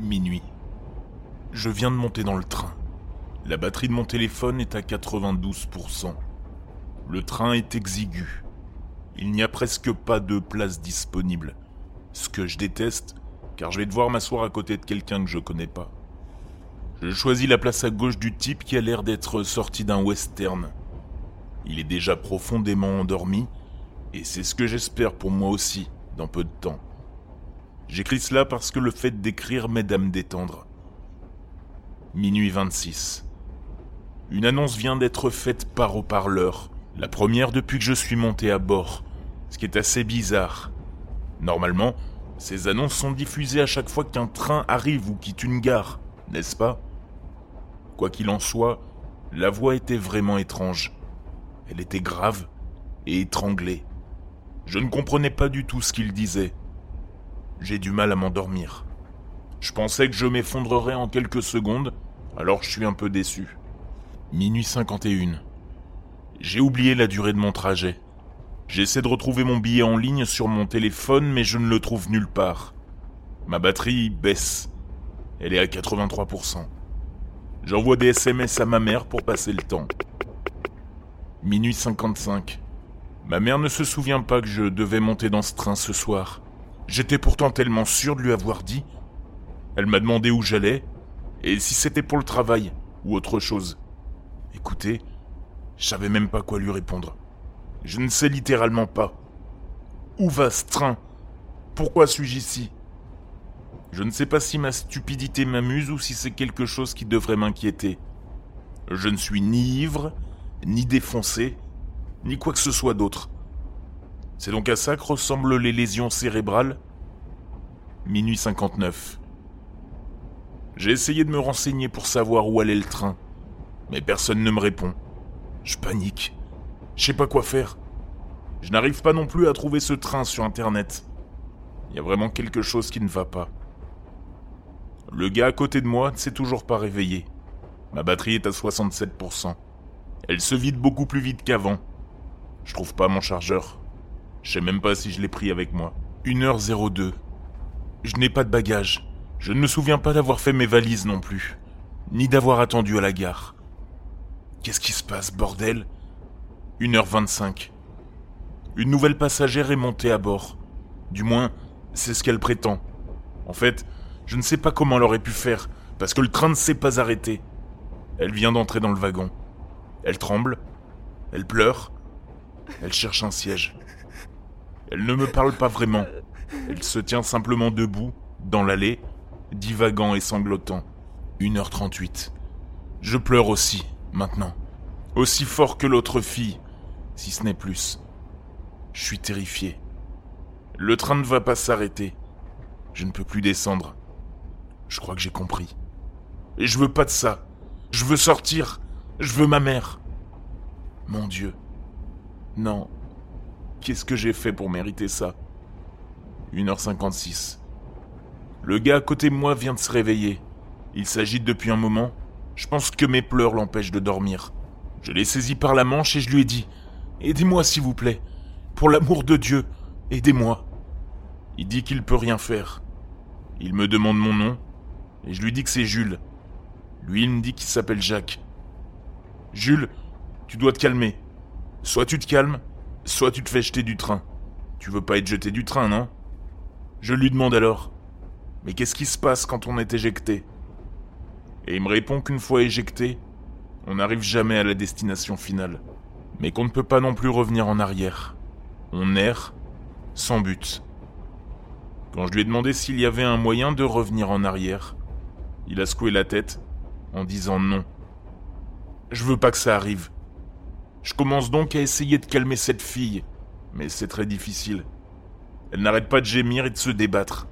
Minuit. Je viens de monter dans le train. La batterie de mon téléphone est à 92%. Le train est exigu. Il n'y a presque pas de place disponible. Ce que je déteste, car je vais devoir m'asseoir à côté de quelqu'un que je connais pas. Je choisis la place à gauche du type qui a l'air d'être sorti d'un western. Il est déjà profondément endormi, et c'est ce que j'espère pour moi aussi, dans peu de temps. J'écris cela parce que le fait d'écrire m'aide à me détendre. Minuit 26. Une annonce vient d'être faite par haut-parleur, la première depuis que je suis monté à bord, ce qui est assez bizarre. Normalement, ces annonces sont diffusées à chaque fois qu'un train arrive ou quitte une gare, n'est-ce pas? Quoi qu'il en soit, la voix était vraiment étrange. Elle était grave et étranglée. Je ne comprenais pas du tout ce qu'il disait. J'ai du mal à m'endormir. Je pensais que je m'effondrerais en quelques secondes, alors je suis un peu déçu. Minuit 51. J'ai oublié la durée de mon trajet. J'essaie de retrouver mon billet en ligne sur mon téléphone, mais je ne le trouve nulle part. Ma batterie baisse. Elle est à 83%. J'envoie des SMS à ma mère pour passer le temps. Minuit 55. Ma mère ne se souvient pas que je devais monter dans ce train ce soir. J'étais pourtant tellement sûr de lui avoir dit. Elle m'a demandé où j'allais, et si c'était pour le travail ou autre chose. Écoutez, je savais même pas quoi lui répondre. Je ne sais littéralement pas. Où va ce train? Pourquoi suis-je ici? Je ne sais pas si ma stupidité m'amuse ou si c'est quelque chose qui devrait m'inquiéter. Je ne suis ni ivre, ni défoncé, ni quoi que ce soit d'autre. C'est donc à ça que ressemblent les lésions cérébrales? Minuit 59. J'ai essayé de me renseigner pour savoir où allait le train, mais personne ne me répond. Je panique. Je sais pas quoi faire. Je n'arrive pas non plus à trouver ce train sur internet. Il y a vraiment quelque chose qui ne va pas. Le gars à côté de moi ne s'est toujours pas réveillé. Ma batterie est à 67%. Elle se vide beaucoup plus vite qu'avant. Je trouve pas mon chargeur. Je sais même pas si je l'ai pris avec moi. 1h02. Je n'ai pas de bagages. Je ne me souviens pas d'avoir fait mes valises non plus. Ni d'avoir attendu à la gare. Qu'est-ce qui se passe, bordel? 1h25. Une nouvelle passagère est montée à bord. Du moins, c'est ce qu'elle prétend. En fait, je ne sais pas comment elle aurait pu faire, parce que le train ne s'est pas arrêté. Elle vient d'entrer dans le wagon. Elle tremble. Elle pleure. Elle cherche un siège. Elle ne me parle pas vraiment. Elle se tient simplement debout, dans l'allée, divagant et sanglotant. 1h38. Je pleure aussi, maintenant. Aussi fort que l'autre fille, si ce n'est plus. Je suis terrifié. Le train ne va pas s'arrêter. Je ne peux plus descendre. Je crois que j'ai compris. Et je veux pas de ça. Je veux sortir. Je veux ma mère. Mon Dieu. Non, Qu'est-ce que j'ai fait pour mériter ça? 1h56. Le gars à côté de moi vient de se réveiller. Il s'agite depuis un moment. Je pense que mes pleurs l'empêchent de dormir. Je l'ai saisi par la manche et je lui ai dit Aidez-moi s'il vous plaît. Pour l'amour de Dieu, aidez-moi. Il dit qu'il peut rien faire. Il me demande mon nom et je lui dis que c'est Jules. Lui, il me dit qu'il s'appelle Jacques. Jules, tu dois te calmer. Soit tu te calmes, Soit tu te fais jeter du train. Tu veux pas être jeté du train, non? Je lui demande alors. Mais qu'est-ce qui se passe quand on est éjecté? Et il me répond qu'une fois éjecté, on n'arrive jamais à la destination finale. Mais qu'on ne peut pas non plus revenir en arrière. On erre sans but. Quand je lui ai demandé s'il y avait un moyen de revenir en arrière, il a secoué la tête en disant non. Je veux pas que ça arrive. Je commence donc à essayer de calmer cette fille, mais c'est très difficile. Elle n'arrête pas de gémir et de se débattre.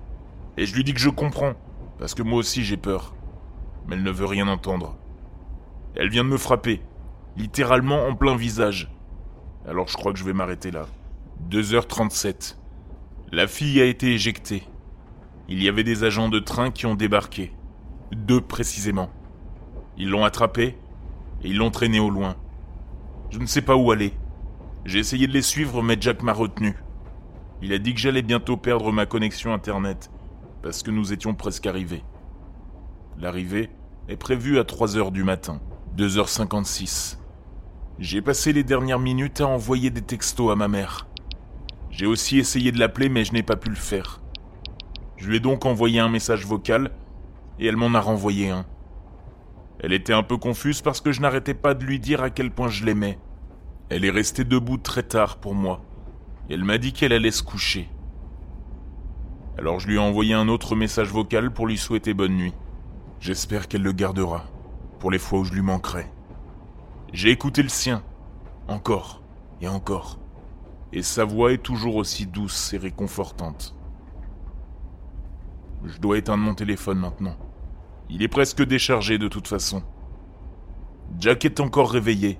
Et je lui dis que je comprends, parce que moi aussi j'ai peur. Mais elle ne veut rien entendre. Elle vient de me frapper, littéralement en plein visage. Alors je crois que je vais m'arrêter là. 2h37. La fille a été éjectée. Il y avait des agents de train qui ont débarqué. Deux précisément. Ils l'ont attrapée et ils l'ont traînée au loin. Je ne sais pas où aller. J'ai essayé de les suivre, mais Jack m'a retenu. Il a dit que j'allais bientôt perdre ma connexion Internet, parce que nous étions presque arrivés. L'arrivée est prévue à 3h du matin, 2h56. J'ai passé les dernières minutes à envoyer des textos à ma mère. J'ai aussi essayé de l'appeler mais je n'ai pas pu le faire. Je lui ai donc envoyé un message vocal et elle m'en a renvoyé un. Elle était un peu confuse parce que je n'arrêtais pas de lui dire à quel point je l'aimais. Elle est restée debout très tard pour moi. Elle m'a dit qu'elle allait se coucher. Alors je lui ai envoyé un autre message vocal pour lui souhaiter bonne nuit. J'espère qu'elle le gardera, pour les fois où je lui manquerai. J'ai écouté le sien, encore et encore, et sa voix est toujours aussi douce et réconfortante. Je dois éteindre mon téléphone maintenant. Il est presque déchargé de toute façon. Jack est encore réveillé.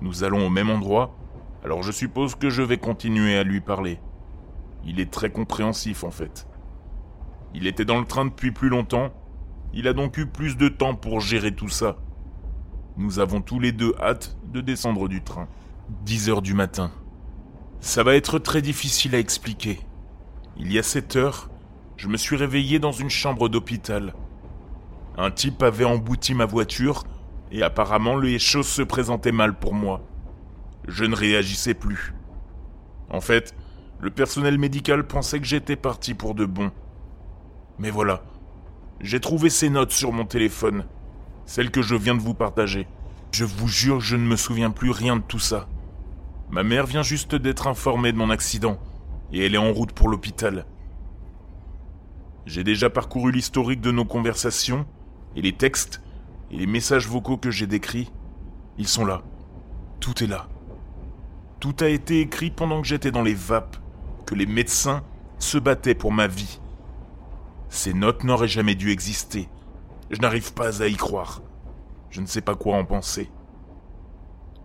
Nous allons au même endroit, alors je suppose que je vais continuer à lui parler. Il est très compréhensif en fait. Il était dans le train depuis plus longtemps, il a donc eu plus de temps pour gérer tout ça. Nous avons tous les deux hâte de descendre du train. 10 heures du matin. Ça va être très difficile à expliquer. Il y a 7 heures, je me suis réveillé dans une chambre d'hôpital. Un type avait embouti ma voiture et apparemment les choses se présentaient mal pour moi. Je ne réagissais plus. En fait, le personnel médical pensait que j'étais parti pour de bon. Mais voilà, j'ai trouvé ces notes sur mon téléphone, celles que je viens de vous partager. Je vous jure, je ne me souviens plus rien de tout ça. Ma mère vient juste d'être informée de mon accident, et elle est en route pour l'hôpital. J'ai déjà parcouru l'historique de nos conversations, et les textes et les messages vocaux que j'ai décrits, ils sont là. Tout est là. Tout a été écrit pendant que j'étais dans les vapes, que les médecins se battaient pour ma vie. Ces notes n'auraient jamais dû exister. Je n'arrive pas à y croire. Je ne sais pas quoi en penser.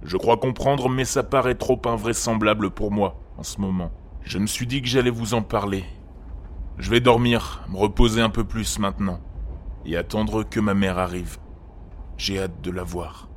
Je crois comprendre, mais ça paraît trop invraisemblable pour moi en ce moment. Je me suis dit que j'allais vous en parler. Je vais dormir, me reposer un peu plus maintenant et attendre que ma mère arrive. J'ai hâte de la voir.